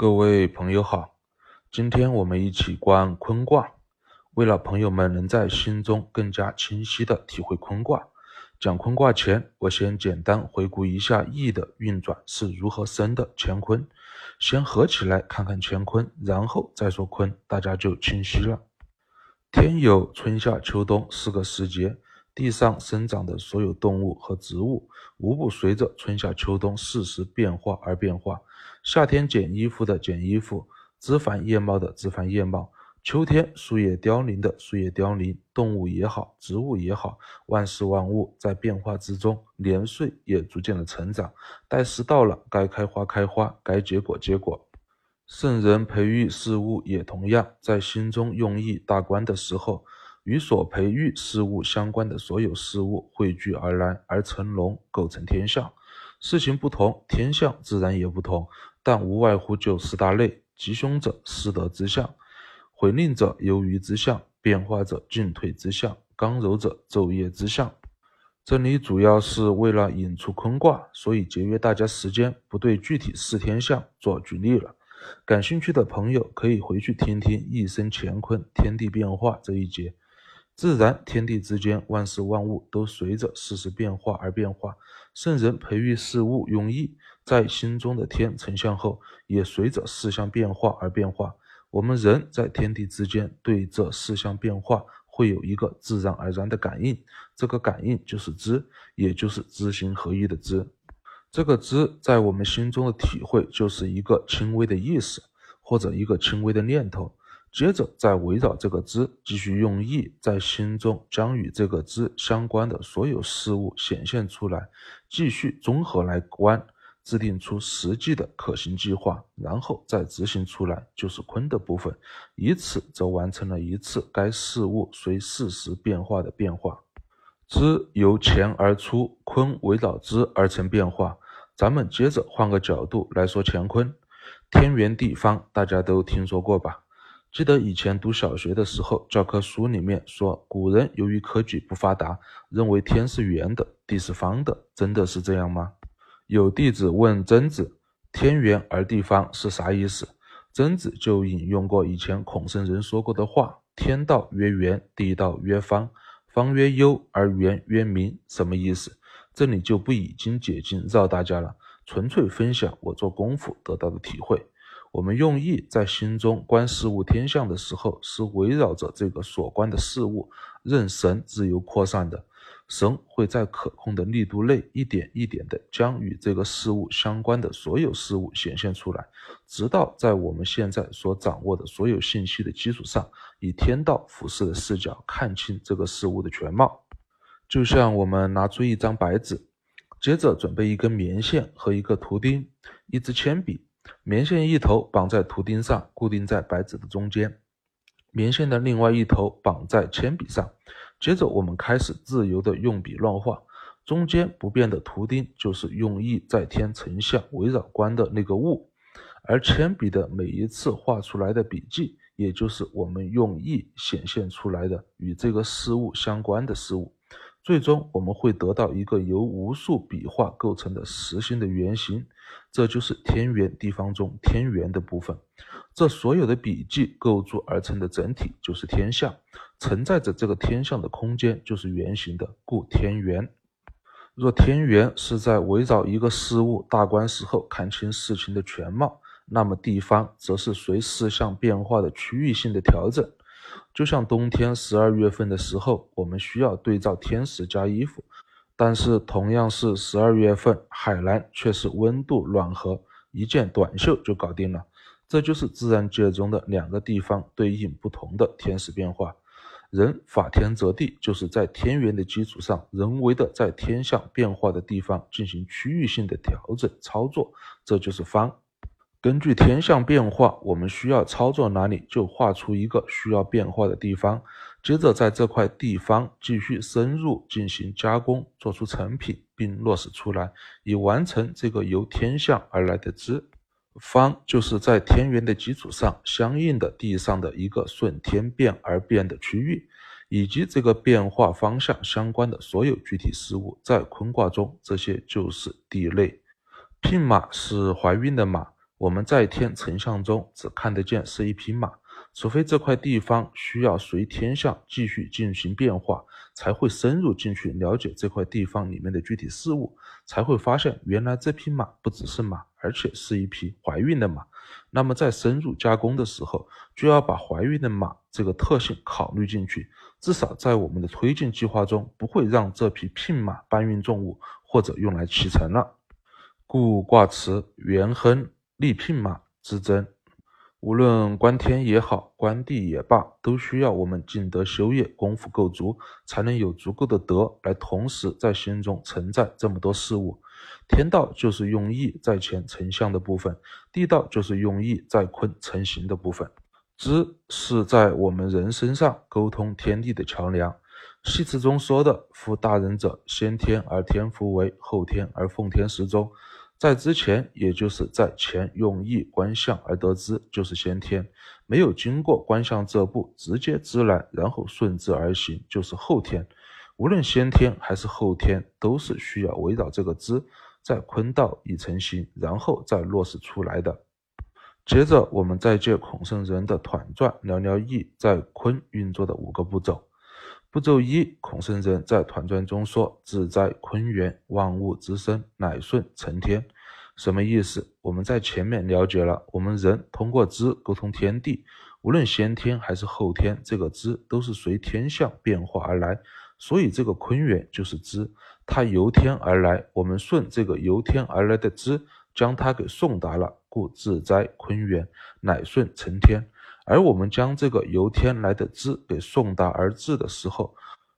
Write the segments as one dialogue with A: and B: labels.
A: 各位朋友好，今天我们一起观坤卦。为了朋友们能在心中更加清晰的体会坤卦，讲坤卦前，我先简单回顾一下易的运转是如何生的乾坤。先合起来看看乾坤，然后再说坤，大家就清晰了。天有春夏秋冬四个时节，地上生长的所有动物和植物，无不随着春夏秋冬四时变化而变化。夏天剪衣服的剪衣服，枝繁叶茂的枝繁叶茂；秋天树叶凋零的树叶凋零。动物也好，植物也好，万事万物在变化之中，年岁也逐渐的成长。待时到了，该开花开花，该结果结果。圣人培育事物也同样，在心中用意大观的时候，与所培育事物相关的所有事物汇聚而来，而成龙，构成天象。事情不同，天象自然也不同，但无外乎就四大类：吉凶者失德之象，毁令者忧余之象，变化者进退之象，刚柔者昼夜之象。这里主要是为了引出坤卦，所以节约大家时间，不对具体四天象做举例了。感兴趣的朋友可以回去听听“一生乾坤，天地变化”这一节。自然天地之间，万事万物都随着事实变化而变化。圣人培育事物用意，在心中的天成像后，也随着事项变化而变化。我们人在天地之间，对这事项变化会有一个自然而然的感应，这个感应就是知，也就是知行合一的知。这个知在我们心中的体会，就是一个轻微的意识，或者一个轻微的念头。接着再围绕这个知继续用意，在心中将与这个知相关的所有事物显现出来，继续综合来观，制定出实际的可行计划，然后再执行出来，就是坤的部分。以此则完成了一次该事物随事实变化的变化。知由前而出，坤围绕知而成变化。咱们接着换个角度来说乾坤，天圆地方，大家都听说过吧？记得以前读小学的时候，教科书里面说，古人由于科举不发达，认为天是圆的，地是方的。真的是这样吗？有弟子问曾子：“天圆而地方是啥意思？”曾子就引用过以前孔圣人说过的话：“天道曰圆，地道曰方，方曰幽，而圆曰明。”什么意思？这里就不以经解经绕大家了，纯粹分享我做功夫得到的体会。我们用意在心中观事物天象的时候，是围绕着这个所观的事物，任神自由扩散的。神会在可控的力度内，一点一点地将与这个事物相关的所有事物显现出来，直到在我们现在所掌握的所有信息的基础上，以天道俯视的视角看清这个事物的全貌。就像我们拿出一张白纸，接着准备一根棉线和一个图钉，一支铅笔。棉线一头绑在图钉上，固定在白纸的中间；棉线的另外一头绑在铅笔上。接着，我们开始自由的用笔乱画，中间不变的图钉就是用意在天成像围绕观的那个物，而铅笔的每一次画出来的笔记，也就是我们用意显现出来的与这个事物相关的事物。最终，我们会得到一个由无数笔画构成的实心的圆形，这就是天圆地方中天圆的部分。这所有的笔记构筑而成的整体就是天象，承载着这个天象的空间就是圆形的，故天圆。若天圆是在围绕一个事物大观时候看清事情的全貌，那么地方则是随事项变化的区域性的调整。就像冬天十二月份的时候，我们需要对照天时加衣服，但是同样是十二月份，海南却是温度暖和，一件短袖就搞定了。这就是自然界中的两个地方对应不同的天时变化。人法天则地，就是在天元的基础上，人为的在天象变化的地方进行区域性的调整操作，这就是方。根据天象变化，我们需要操作哪里，就画出一个需要变化的地方。接着在这块地方继续深入进行加工，做出成品，并落实出来，以完成这个由天象而来的知。方就是在天圆的基础上，相应的地上的一个顺天变而变的区域，以及这个变化方向相关的所有具体事物。在坤卦中，这些就是地类。聘马是怀孕的马。我们在天成像中只看得见是一匹马，除非这块地方需要随天象继续进行变化，才会深入进去了解这块地方里面的具体事物，才会发现原来这匹马不只是马，而且是一匹怀孕的马。那么在深入加工的时候，就要把怀孕的马这个特性考虑进去，至少在我们的推进计划中，不会让这匹聘马搬运重物或者用来启程了。故卦辞元亨立聘马之争。无论观天也好，观地也罢，都需要我们尽德修业，功夫够足，才能有足够的德来同时在心中承载这么多事物。天道就是用意在前成像的部分，地道就是用意在坤成形的部分。知是在我们人身上沟通天地的桥梁。戏词中说的“夫大人者，先天而天福为，后天而奉天时中”。在之前，也就是在前用意观象而得知，就是先天；没有经过观象这步，直接知来，然后顺之而行，就是后天。无论先天还是后天，都是需要围绕这个知，在坤道已成形，然后再落实出来的。接着，我们再借孔圣人的团传，聊聊易在坤运作的五个步骤。步骤一，孔圣人在团传中说：“自在坤元，万物之生，乃顺承天。”什么意思？我们在前面了解了，我们人通过知沟通天地，无论先天还是后天，这个知都是随天象变化而来，所以这个坤元就是知，它由天而来，我们顺这个由天而来的知，将它给送达了，故自在坤元，乃顺承天。而我们将这个由天来的知给送达而至的时候，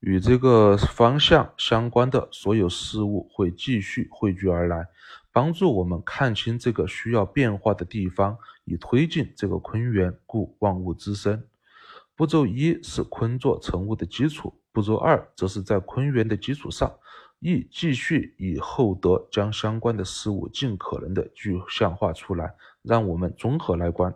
A: 与这个方向相关的所有事物会继续汇聚而来，帮助我们看清这个需要变化的地方，以推进这个坤元，故万物之生。步骤一是坤作成物的基础，步骤二则是在坤元的基础上，亦继续以厚德将相关的事物尽可能的具象化出来，让我们综合来观。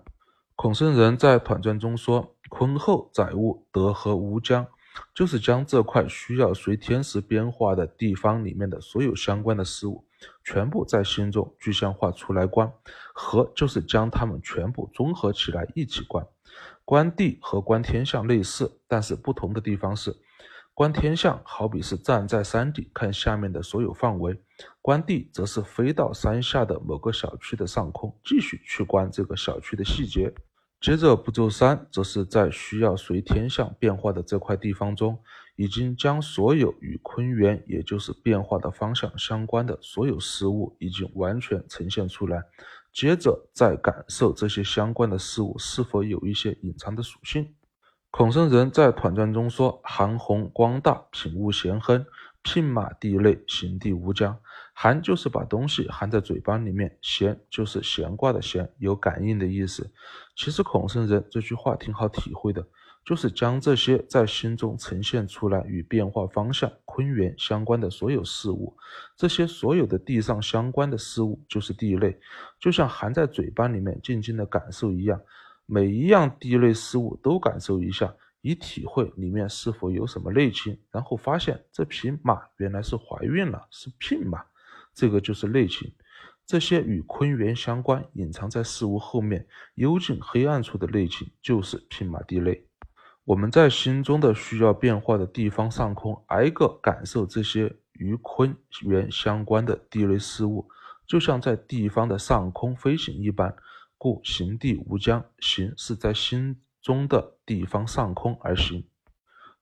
A: 孔圣人在团传中说：“坤厚载物，德和无疆，就是将这块需要随天时变化的地方里面的所有相关的事物，全部在心中具象化出来观。和就是将它们全部综合起来一起观。观地和观天象类似，但是不同的地方是，观天象好比是站在山顶看下面的所有范围，观地则是飞到山下的某个小区的上空，继续去观这个小区的细节。”接着步骤三，则是在需要随天象变化的这块地方中，已经将所有与坤元，也就是变化的方向相关的所有事物，已经完全呈现出来。接着再感受这些相关的事物是否有一些隐藏的属性。孔圣人在团传中说：“韩宏光大，品物咸亨。”牝马地类，行地无疆。含就是把东西含在嘴巴里面，闲就是闲挂的闲，有感应的意思。其实孔圣人这句话挺好体会的，就是将这些在心中呈现出来与变化方向坤元相关的所有事物，这些所有的地上相关的事物就是地类，就像含在嘴巴里面静静的感受一样，每一样地类事物都感受一下。以体会里面是否有什么内情，然后发现这匹马原来是怀孕了，是聘马，这个就是内情。这些与坤元相关、隐藏在事物后面、幽静黑暗处的内情，就是聘马地内。我们在心中的需要变化的地方上空，挨个感受这些与坤元相关的地类事物，就像在地方的上空飞行一般。故行地无疆，行是在心。中的地方上空而行，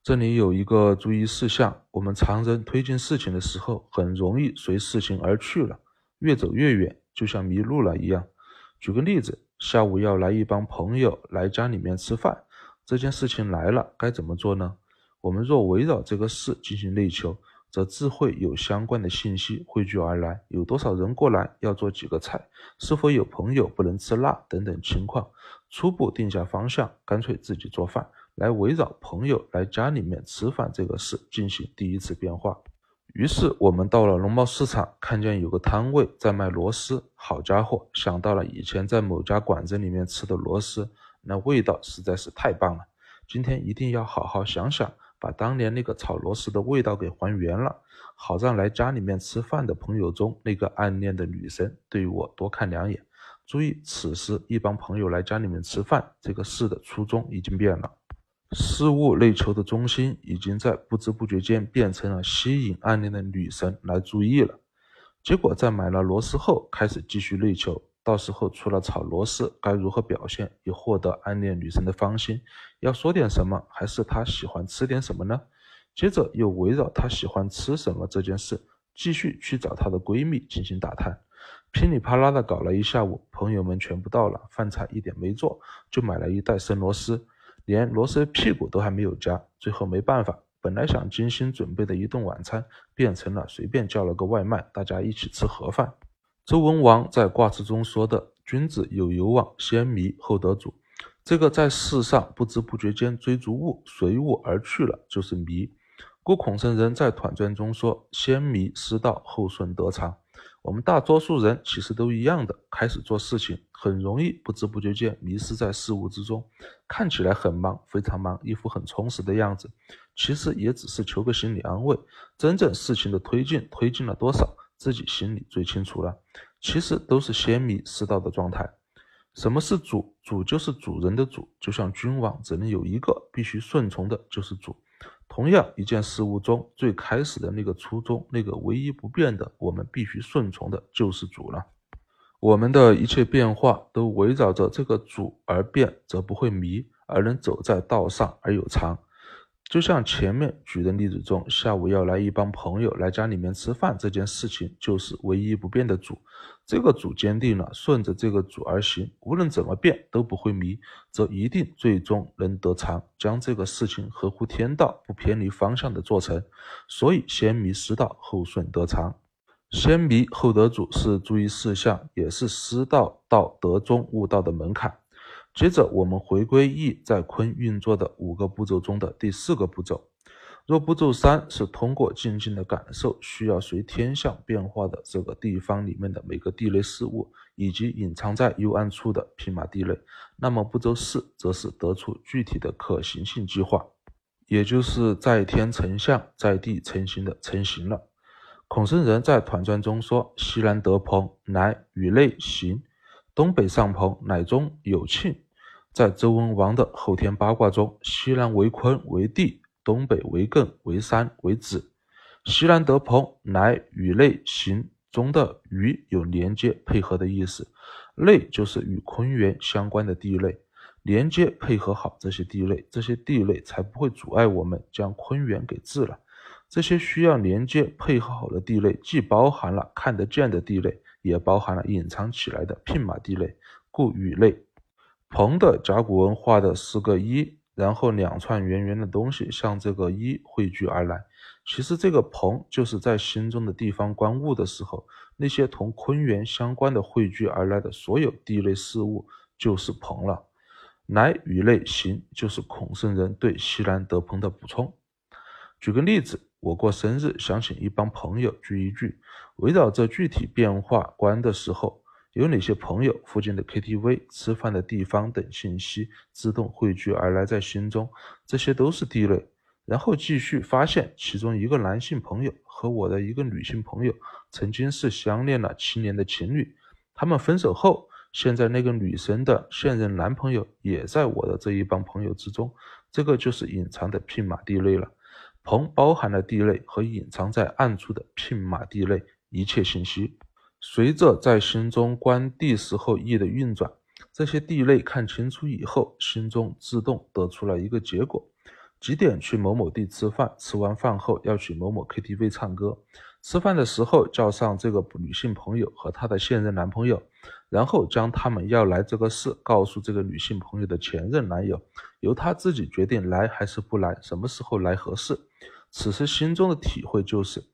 A: 这里有一个注意事项：我们常人推进事情的时候，很容易随事情而去了，越走越远，就像迷路了一样。举个例子，下午要来一帮朋友来家里面吃饭，这件事情来了，该怎么做呢？我们若围绕这个事进行内求。则自会有相关的信息汇聚而来，有多少人过来，要做几个菜，是否有朋友不能吃辣等等情况，初步定下方向，干脆自己做饭，来围绕朋友来家里面吃饭这个事进行第一次变化。于是我们到了农贸市场，看见有个摊位在卖螺丝，好家伙，想到了以前在某家馆子里面吃的螺丝，那味道实在是太棒了，今天一定要好好想想。把当年那个炒螺丝的味道给还原了，好让来家里面吃饭的朋友中那个暗恋的女生对我多看两眼。注意，此时一帮朋友来家里面吃饭，这个事的初衷已经变了。事物内求的中心已经在不知不觉间变成了吸引暗恋的女神来注意了。结果在买了螺丝后，开始继续内求。到时候除了炒螺丝，该如何表现以获得暗恋女神的芳心？要说点什么，还是她喜欢吃点什么呢？接着又围绕她喜欢吃什么这件事，继续去找她的闺蜜进行打探。噼里啪啦的搞了一下午，朋友们全部到了，饭菜一点没做，就买了一袋生螺丝，连螺丝屁股都还没有夹。最后没办法，本来想精心准备的一顿晚餐，变成了随便叫了个外卖，大家一起吃盒饭。周文王在卦辞中说的“君子有攸往，先迷后得主”，这个在世上不知不觉间追逐物，随物而去了，就是迷。故孔圣人在团传中说：“先迷失道，后顺得长。”我们大多数人其实都一样的，开始做事情很容易不知不觉间迷失在事物之中，看起来很忙，非常忙，一副很充实的样子，其实也只是求个心理安慰。真正事情的推进，推进了多少，自己心里最清楚了。其实都是先迷失道的状态。什么是主？主就是主人的主，就像君王只能有一个，必须顺从的就是主。同样一件事物中最开始的那个初衷，那个唯一不变的，我们必须顺从的，就是主了。我们的一切变化都围绕着这个主而变，则不会迷，而能走在道上而有常。就像前面举的例子中，下午要来一帮朋友来家里面吃饭这件事情，就是唯一不变的主。这个主坚定了，顺着这个主而行，无论怎么变都不会迷，则一定最终能得偿，将这个事情合乎天道、不偏离方向的做成。所以，先迷失道，后顺得偿。先迷后得主是注意事项，也是失道到得中悟道的门槛。接着，我们回归易在坤运作的五个步骤中的第四个步骤。若步骤三是通过静静的感受，需要随天象变化的这个地方里面的每个地雷事物，以及隐藏在幽暗处的匹马地雷，那么步骤四则是得出具体的可行性计划，也就是在天成象，在地成形的成型了。孔圣人在团传中说：“西南得朋，乃与内行；东北上朋，乃中有庆。”在周文王的后天八卦中，西南为坤为地，东北为艮为山为子。西南得朋，乃与内行中的与有连接配合的意思。内就是与坤元相关的地类，连接配合好这些地类，这些地类才不会阻碍我们将坤元给治了。这些需要连接配合好的地类，既包含了看得见的地类，也包含了隐藏起来的牝马地类，故与内。鹏的甲骨文画的是个一，然后两串圆圆的东西向这个一汇聚而来。其实这个鹏就是在心中的地方观物的时候，那些同坤元相关的汇聚而来的所有地类事物就是鹏了。乃与类行就是孔圣人对西南得鹏的补充。举个例子，我过生日想请一帮朋友聚一聚，围绕着具体变化观的时候。有哪些朋友、附近的 KTV、吃饭的地方等信息自动汇聚而来在心中，这些都是地类。然后继续发现，其中一个男性朋友和我的一个女性朋友曾经是相恋了七年的情侣，他们分手后，现在那个女生的现任男朋友也在我的这一帮朋友之中，这个就是隐藏的牝马地类了。朋包含了地类和隐藏在暗处的牝马地类一切信息。随着在心中观地时候意的运转，这些地类看清楚以后，心中自动得出了一个结果：几点去某某地吃饭？吃完饭后要去某某 KTV 唱歌。吃饭的时候叫上这个女性朋友和她的现任男朋友，然后将他们要来这个事告诉这个女性朋友的前任男友，由他自己决定来还是不来，什么时候来合适。此时心中的体会就是。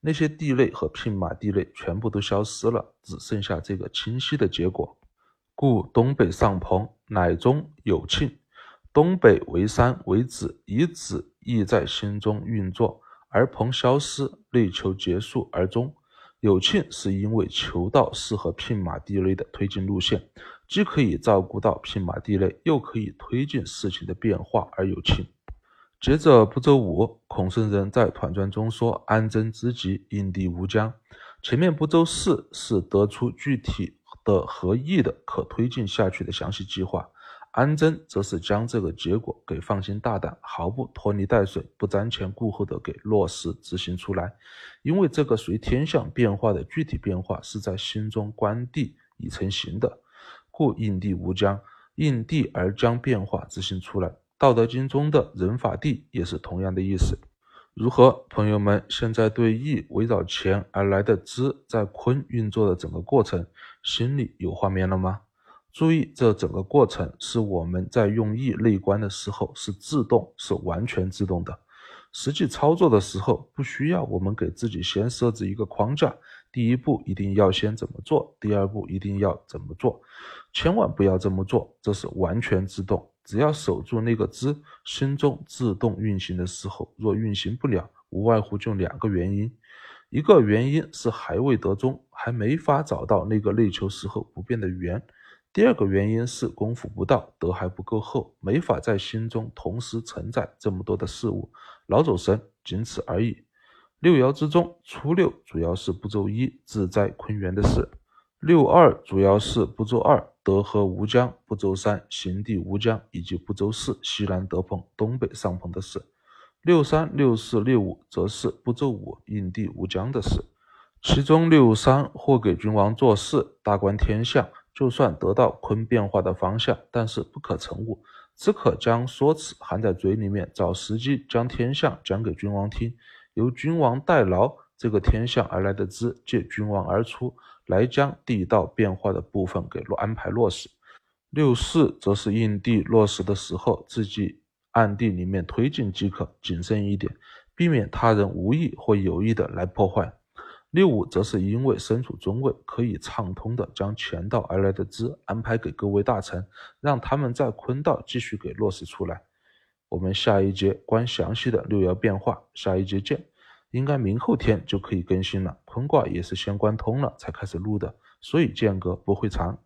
A: 那些地类和聘马地类全部都消失了，只剩下这个清晰的结果。故东北上朋，乃中有庆。东北为山为子，以子意在心中运作，而朋消失，内求结束而终。有庆是因为求道适合牝马地雷的推进路线，既可以照顾到牝马地雷，又可以推进事情的变化而有庆。接着步骤五，孔圣人在团传中说：“安贞之极，因地无疆。”前面步骤四是得出具体的合意的可推进下去的详细计划。安贞则是将这个结果给放心大胆、毫不拖泥带水、不瞻前顾后的给落实执行出来。因为这个随天象变化的具体变化是在心中观地已成形的，故应地无疆，应地而将变化执行出来。道德经中的人法地也是同样的意思。如何，朋友们？现在对易围绕钱而来的资在坤运作的整个过程，心里有画面了吗？注意，这整个过程是我们在用意内观的时候是自动，是完全自动的。实际操作的时候，不需要我们给自己先设置一个框架。第一步一定要先怎么做，第二步一定要怎么做，千万不要这么做，这是完全自动。只要守住那个知，心中自动运行的时候，若运行不了，无外乎就两个原因：一个原因是还未得中，还没法找到那个内求时候不变的圆。第二个原因是功夫不到，德还不够厚，没法在心中同时承载这么多的事物，老走神，仅此而已。六爻之中，初六主要是步骤一自在坤元的事，六二主要是步骤二德和无疆，步骤三行地无疆，以及步骤四西南得棚，东北上棚的事，六三六四六五则是步骤五应地无疆的事。其中六三或给君王做事，大观天象。就算得到坤变化的方向，但是不可成物，只可将说辞含在嘴里面，找时机将天象讲给君王听，由君王代劳这个天象而来的资借君王而出，来将地道变化的部分给落安排落实。六四则是应地落实的时候，自己暗地里面推进即可，谨慎一点，避免他人无意或有意的来破坏。六五则是因为身处中位，可以畅通的将前道而来的资安排给各位大臣，让他们在坤道继续给落实出来。我们下一节观详细的六爻变化，下一节见。应该明后天就可以更新了。坤卦也是先观通了才开始录的，所以间隔不会长。